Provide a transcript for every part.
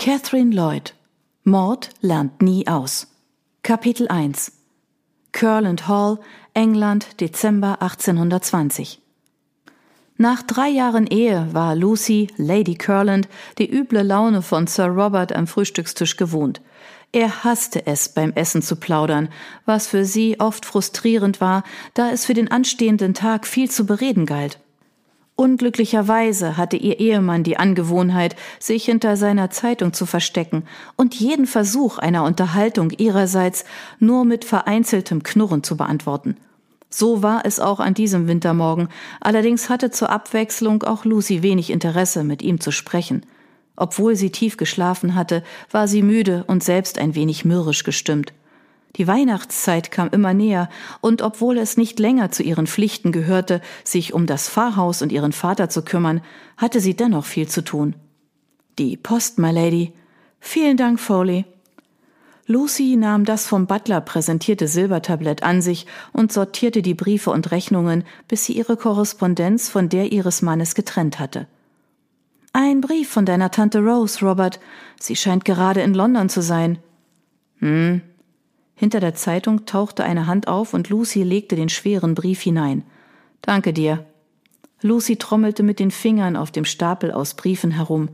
Catherine Lloyd Mord lernt nie aus. Kapitel 1 Curland Hall, England, Dezember 1820 Nach drei Jahren Ehe war Lucy, Lady Curland, die üble Laune von Sir Robert am Frühstückstisch gewohnt. Er hasste es, beim Essen zu plaudern, was für sie oft frustrierend war, da es für den anstehenden Tag viel zu bereden galt. Unglücklicherweise hatte ihr Ehemann die Angewohnheit, sich hinter seiner Zeitung zu verstecken und jeden Versuch einer Unterhaltung ihrerseits nur mit vereinzeltem Knurren zu beantworten. So war es auch an diesem Wintermorgen, allerdings hatte zur Abwechslung auch Lucy wenig Interesse, mit ihm zu sprechen. Obwohl sie tief geschlafen hatte, war sie müde und selbst ein wenig mürrisch gestimmt. Die Weihnachtszeit kam immer näher, und obwohl es nicht länger zu ihren Pflichten gehörte, sich um das Pfarrhaus und ihren Vater zu kümmern, hatte sie dennoch viel zu tun. Die Post, my Lady. Vielen Dank, Foley. Lucy nahm das vom Butler präsentierte Silbertablett an sich und sortierte die Briefe und Rechnungen, bis sie ihre Korrespondenz von der ihres Mannes getrennt hatte. Ein Brief von deiner Tante Rose, Robert. Sie scheint gerade in London zu sein. Hm, hinter der Zeitung tauchte eine Hand auf und Lucy legte den schweren Brief hinein. Danke dir. Lucy trommelte mit den Fingern auf dem Stapel aus Briefen herum.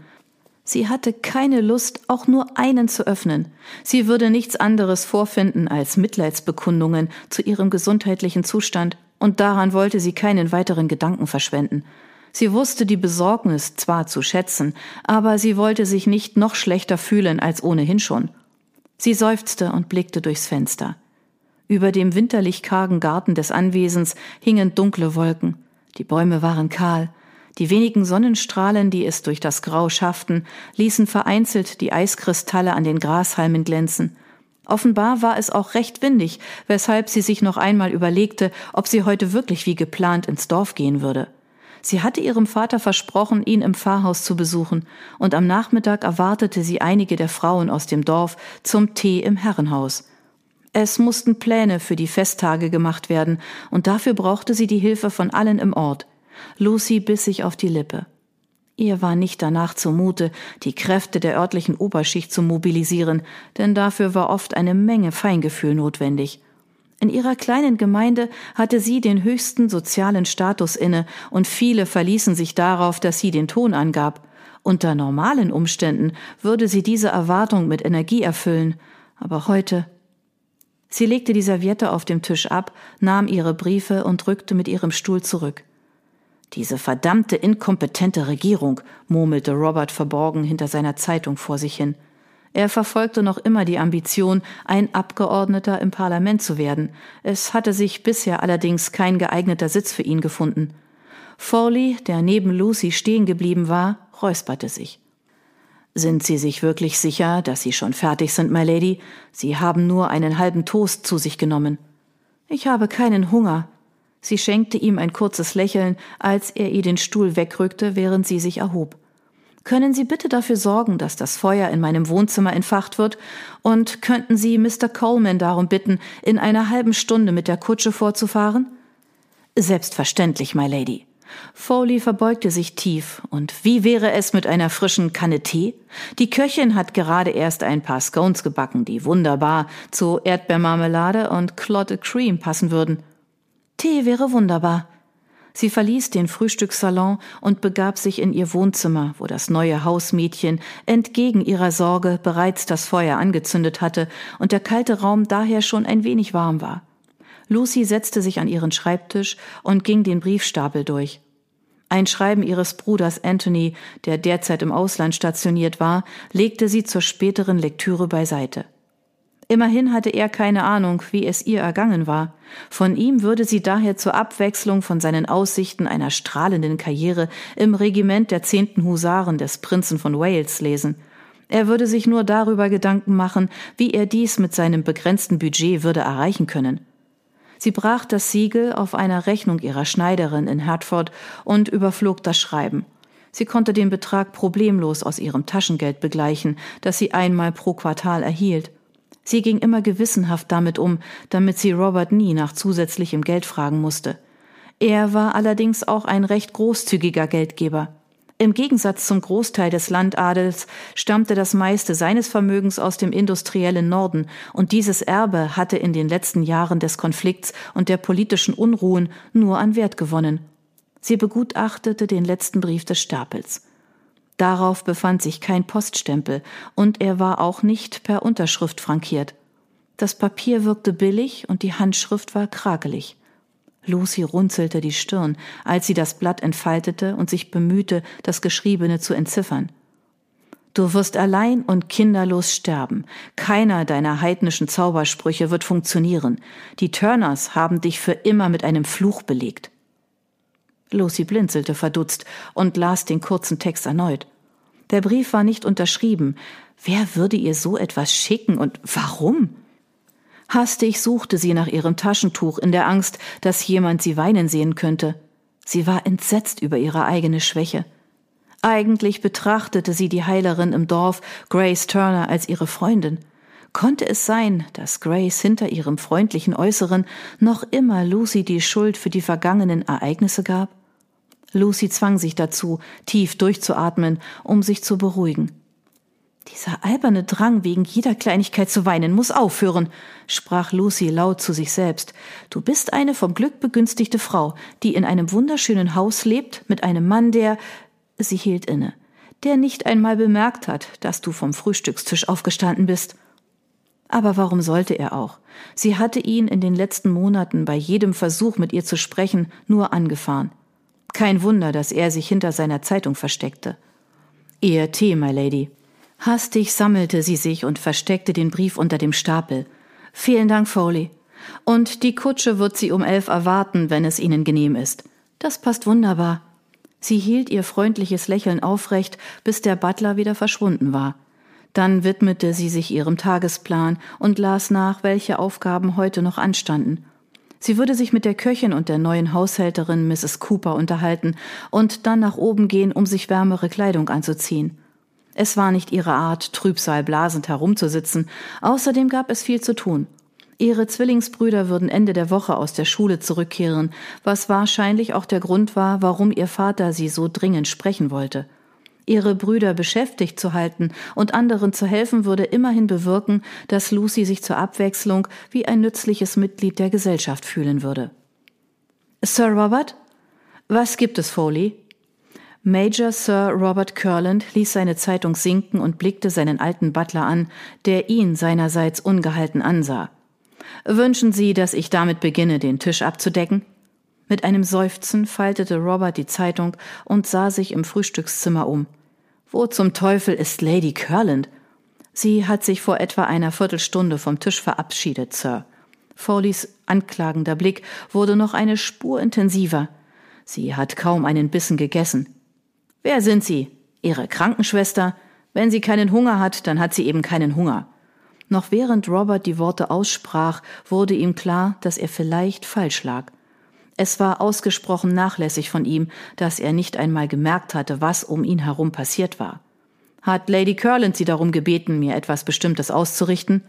Sie hatte keine Lust, auch nur einen zu öffnen. Sie würde nichts anderes vorfinden als Mitleidsbekundungen zu ihrem gesundheitlichen Zustand, und daran wollte sie keinen weiteren Gedanken verschwenden. Sie wusste die Besorgnis zwar zu schätzen, aber sie wollte sich nicht noch schlechter fühlen als ohnehin schon. Sie seufzte und blickte durchs Fenster. Über dem winterlich kargen Garten des Anwesens hingen dunkle Wolken. Die Bäume waren kahl. Die wenigen Sonnenstrahlen, die es durch das Grau schafften, ließen vereinzelt die Eiskristalle an den Grashalmen glänzen. Offenbar war es auch recht windig, weshalb sie sich noch einmal überlegte, ob sie heute wirklich wie geplant ins Dorf gehen würde. Sie hatte ihrem Vater versprochen, ihn im Pfarrhaus zu besuchen, und am Nachmittag erwartete sie einige der Frauen aus dem Dorf zum Tee im Herrenhaus. Es mussten Pläne für die Festtage gemacht werden, und dafür brauchte sie die Hilfe von allen im Ort. Lucy biss sich auf die Lippe. Ihr war nicht danach zumute, die Kräfte der örtlichen Oberschicht zu mobilisieren, denn dafür war oft eine Menge Feingefühl notwendig. In ihrer kleinen Gemeinde hatte sie den höchsten sozialen Status inne und viele verließen sich darauf, dass sie den Ton angab. Unter normalen Umständen würde sie diese Erwartung mit Energie erfüllen, aber heute. Sie legte die Serviette auf dem Tisch ab, nahm ihre Briefe und rückte mit ihrem Stuhl zurück. Diese verdammte inkompetente Regierung, murmelte Robert verborgen hinter seiner Zeitung vor sich hin. Er verfolgte noch immer die Ambition, ein Abgeordneter im Parlament zu werden. Es hatte sich bisher allerdings kein geeigneter Sitz für ihn gefunden. Forley, der neben Lucy stehen geblieben war, räusperte sich. Sind Sie sich wirklich sicher, dass Sie schon fertig sind, my Lady? Sie haben nur einen halben Toast zu sich genommen. Ich habe keinen Hunger. Sie schenkte ihm ein kurzes Lächeln, als er ihr den Stuhl wegrückte, während sie sich erhob. Können Sie bitte dafür sorgen, dass das Feuer in meinem Wohnzimmer entfacht wird? Und könnten Sie Mr. Coleman darum bitten, in einer halben Stunde mit der Kutsche vorzufahren? Selbstverständlich, my Lady. Foley verbeugte sich tief. Und wie wäre es mit einer frischen Kanne Tee? Die Köchin hat gerade erst ein paar Scones gebacken, die wunderbar zu Erdbeermarmelade und Clotted Cream passen würden. Tee wäre wunderbar. Sie verließ den Frühstückssalon und begab sich in ihr Wohnzimmer, wo das neue Hausmädchen entgegen ihrer Sorge bereits das Feuer angezündet hatte und der kalte Raum daher schon ein wenig warm war. Lucy setzte sich an ihren Schreibtisch und ging den Briefstapel durch. Ein Schreiben ihres Bruders Anthony, der derzeit im Ausland stationiert war, legte sie zur späteren Lektüre beiseite. Immerhin hatte er keine Ahnung, wie es ihr ergangen war. Von ihm würde sie daher zur Abwechslung von seinen Aussichten einer strahlenden Karriere im Regiment der zehnten Husaren des Prinzen von Wales lesen. Er würde sich nur darüber Gedanken machen, wie er dies mit seinem begrenzten Budget würde erreichen können. Sie brach das Siegel auf einer Rechnung ihrer Schneiderin in Hertford und überflog das Schreiben. Sie konnte den Betrag problemlos aus ihrem Taschengeld begleichen, das sie einmal pro Quartal erhielt. Sie ging immer gewissenhaft damit um, damit sie Robert nie nach zusätzlichem Geld fragen musste. Er war allerdings auch ein recht großzügiger Geldgeber. Im Gegensatz zum Großteil des Landadels stammte das meiste seines Vermögens aus dem industriellen Norden, und dieses Erbe hatte in den letzten Jahren des Konflikts und der politischen Unruhen nur an Wert gewonnen. Sie begutachtete den letzten Brief des Stapels. Darauf befand sich kein Poststempel, und er war auch nicht per Unterschrift frankiert. Das Papier wirkte billig und die Handschrift war krakelig. Lucy runzelte die Stirn, als sie das Blatt entfaltete und sich bemühte, das Geschriebene zu entziffern. Du wirst allein und kinderlos sterben. Keiner deiner heidnischen Zaubersprüche wird funktionieren. Die Turners haben dich für immer mit einem Fluch belegt. Lucy blinzelte verdutzt und las den kurzen Text erneut. Der Brief war nicht unterschrieben. Wer würde ihr so etwas schicken und warum? Hastig suchte sie nach ihrem Taschentuch in der Angst, dass jemand sie weinen sehen könnte. Sie war entsetzt über ihre eigene Schwäche. Eigentlich betrachtete sie die Heilerin im Dorf, Grace Turner, als ihre Freundin. Konnte es sein, dass Grace hinter ihrem freundlichen Äußeren noch immer Lucy die Schuld für die vergangenen Ereignisse gab? Lucy zwang sich dazu, tief durchzuatmen, um sich zu beruhigen. Dieser alberne Drang, wegen jeder Kleinigkeit zu weinen, muss aufhören, sprach Lucy laut zu sich selbst. Du bist eine vom Glück begünstigte Frau, die in einem wunderschönen Haus lebt, mit einem Mann, der sie hielt inne, der nicht einmal bemerkt hat, dass du vom Frühstückstisch aufgestanden bist. Aber warum sollte er auch? Sie hatte ihn in den letzten Monaten bei jedem Versuch, mit ihr zu sprechen, nur angefahren. Kein Wunder, dass er sich hinter seiner Zeitung versteckte. Ihr Tee, my Lady. Hastig sammelte sie sich und versteckte den Brief unter dem Stapel. Vielen Dank, Foley. Und die Kutsche wird Sie um elf erwarten, wenn es Ihnen genehm ist. Das passt wunderbar. Sie hielt ihr freundliches Lächeln aufrecht, bis der Butler wieder verschwunden war. Dann widmete sie sich ihrem Tagesplan und las nach, welche Aufgaben heute noch anstanden. Sie würde sich mit der Köchin und der neuen Haushälterin Mrs. Cooper unterhalten und dann nach oben gehen, um sich wärmere Kleidung anzuziehen. Es war nicht ihre Art, trübsalblasend herumzusitzen, außerdem gab es viel zu tun. Ihre Zwillingsbrüder würden Ende der Woche aus der Schule zurückkehren, was wahrscheinlich auch der Grund war, warum ihr Vater sie so dringend sprechen wollte. Ihre Brüder beschäftigt zu halten und anderen zu helfen, würde immerhin bewirken, dass Lucy sich zur Abwechslung wie ein nützliches Mitglied der Gesellschaft fühlen würde. Sir Robert? Was gibt es, Foley? Major Sir Robert Curland ließ seine Zeitung sinken und blickte seinen alten Butler an, der ihn seinerseits ungehalten ansah. Wünschen Sie, dass ich damit beginne, den Tisch abzudecken? Mit einem Seufzen faltete Robert die Zeitung und sah sich im Frühstückszimmer um. Wo zum Teufel ist Lady Curland? Sie hat sich vor etwa einer Viertelstunde vom Tisch verabschiedet, Sir. Foleys anklagender Blick wurde noch eine Spur intensiver. Sie hat kaum einen Bissen gegessen. Wer sind Sie? Ihre Krankenschwester? Wenn sie keinen Hunger hat, dann hat sie eben keinen Hunger. Noch während Robert die Worte aussprach, wurde ihm klar, dass er vielleicht falsch lag. Es war ausgesprochen nachlässig von ihm, dass er nicht einmal gemerkt hatte, was um ihn herum passiert war. Hat Lady Curland Sie darum gebeten, mir etwas Bestimmtes auszurichten?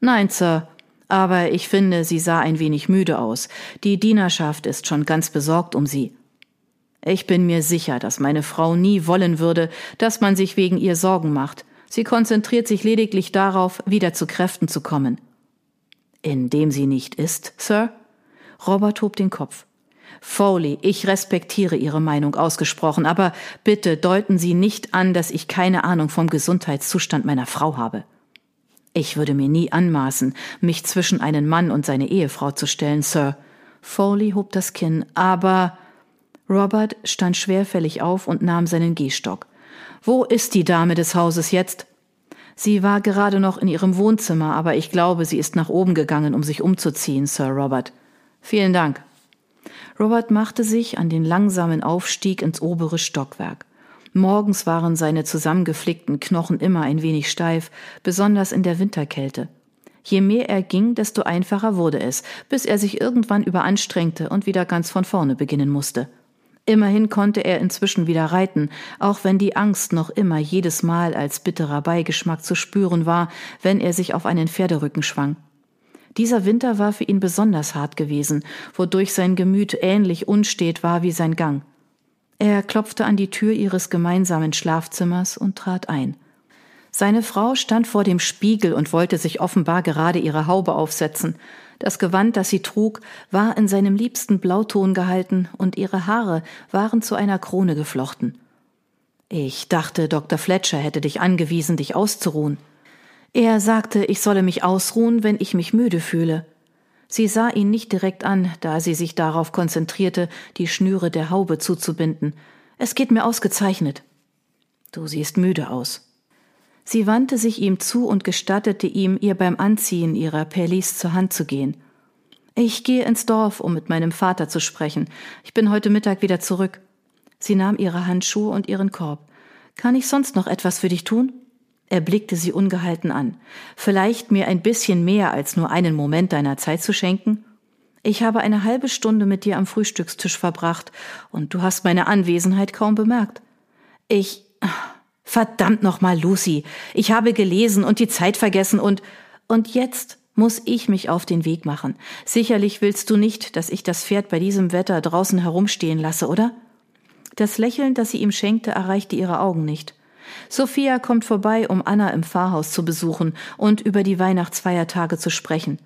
Nein, Sir, aber ich finde, sie sah ein wenig müde aus. Die Dienerschaft ist schon ganz besorgt um sie. Ich bin mir sicher, dass meine Frau nie wollen würde, dass man sich wegen ihr Sorgen macht. Sie konzentriert sich lediglich darauf, wieder zu Kräften zu kommen. Indem sie nicht ist, Sir? Robert hob den Kopf. Foley, ich respektiere Ihre Meinung ausgesprochen, aber bitte deuten Sie nicht an, dass ich keine Ahnung vom Gesundheitszustand meiner Frau habe. Ich würde mir nie anmaßen, mich zwischen einen Mann und seine Ehefrau zu stellen, Sir. Foley hob das Kinn, aber Robert stand schwerfällig auf und nahm seinen Gehstock. Wo ist die Dame des Hauses jetzt? Sie war gerade noch in ihrem Wohnzimmer, aber ich glaube, sie ist nach oben gegangen, um sich umzuziehen, Sir Robert. Vielen Dank. Robert machte sich an den langsamen Aufstieg ins obere Stockwerk. Morgens waren seine zusammengeflickten Knochen immer ein wenig steif, besonders in der Winterkälte. Je mehr er ging, desto einfacher wurde es, bis er sich irgendwann überanstrengte und wieder ganz von vorne beginnen musste. Immerhin konnte er inzwischen wieder reiten, auch wenn die Angst noch immer jedes Mal als bitterer Beigeschmack zu spüren war, wenn er sich auf einen Pferderücken schwang. Dieser Winter war für ihn besonders hart gewesen, wodurch sein Gemüt ähnlich unstet war wie sein Gang. Er klopfte an die Tür ihres gemeinsamen Schlafzimmers und trat ein. Seine Frau stand vor dem Spiegel und wollte sich offenbar gerade ihre Haube aufsetzen. Das Gewand, das sie trug, war in seinem liebsten Blauton gehalten und ihre Haare waren zu einer Krone geflochten. Ich dachte, Dr. Fletcher hätte dich angewiesen, dich auszuruhen. Er sagte, ich solle mich ausruhen, wenn ich mich müde fühle. Sie sah ihn nicht direkt an, da sie sich darauf konzentrierte, die Schnüre der Haube zuzubinden. Es geht mir ausgezeichnet. Du siehst müde aus. Sie wandte sich ihm zu und gestattete ihm, ihr beim Anziehen ihrer Pellis zur Hand zu gehen. Ich gehe ins Dorf, um mit meinem Vater zu sprechen. Ich bin heute Mittag wieder zurück. Sie nahm ihre Handschuhe und ihren Korb. Kann ich sonst noch etwas für dich tun? Er blickte sie ungehalten an. Vielleicht mir ein bisschen mehr als nur einen Moment deiner Zeit zu schenken? Ich habe eine halbe Stunde mit dir am Frühstückstisch verbracht, und du hast meine Anwesenheit kaum bemerkt. Ich Verdammt nochmal, Lucy. Ich habe gelesen und die Zeit vergessen und, und jetzt muss ich mich auf den Weg machen. Sicherlich willst du nicht, dass ich das Pferd bei diesem Wetter draußen herumstehen lasse, oder? Das Lächeln, das sie ihm schenkte, erreichte ihre Augen nicht. Sophia kommt vorbei, um Anna im Pfarrhaus zu besuchen und über die Weihnachtsfeiertage zu sprechen.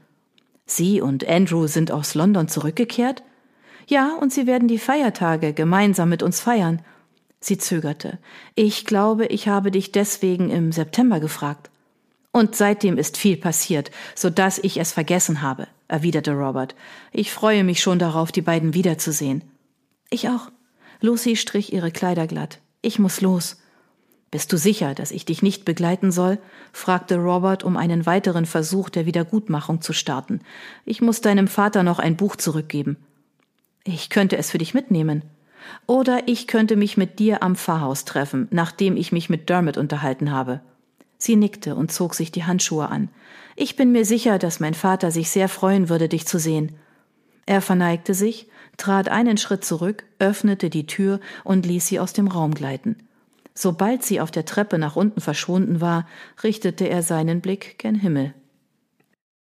Sie und Andrew sind aus London zurückgekehrt? Ja, und sie werden die Feiertage gemeinsam mit uns feiern. Sie zögerte. Ich glaube, ich habe dich deswegen im September gefragt. Und seitdem ist viel passiert, so dass ich es vergessen habe, erwiderte Robert. Ich freue mich schon darauf, die beiden wiederzusehen. Ich auch. Lucy strich ihre Kleider glatt. Ich muss los. Bist du sicher, dass ich dich nicht begleiten soll? fragte Robert, um einen weiteren Versuch der Wiedergutmachung zu starten. Ich muss deinem Vater noch ein Buch zurückgeben. Ich könnte es für dich mitnehmen. Oder ich könnte mich mit dir am Pfarrhaus treffen, nachdem ich mich mit Dermot unterhalten habe. Sie nickte und zog sich die Handschuhe an. Ich bin mir sicher, dass mein Vater sich sehr freuen würde, dich zu sehen. Er verneigte sich, trat einen Schritt zurück, öffnete die Tür und ließ sie aus dem Raum gleiten. Sobald sie auf der Treppe nach unten verschwunden war, richtete er seinen Blick gen Himmel.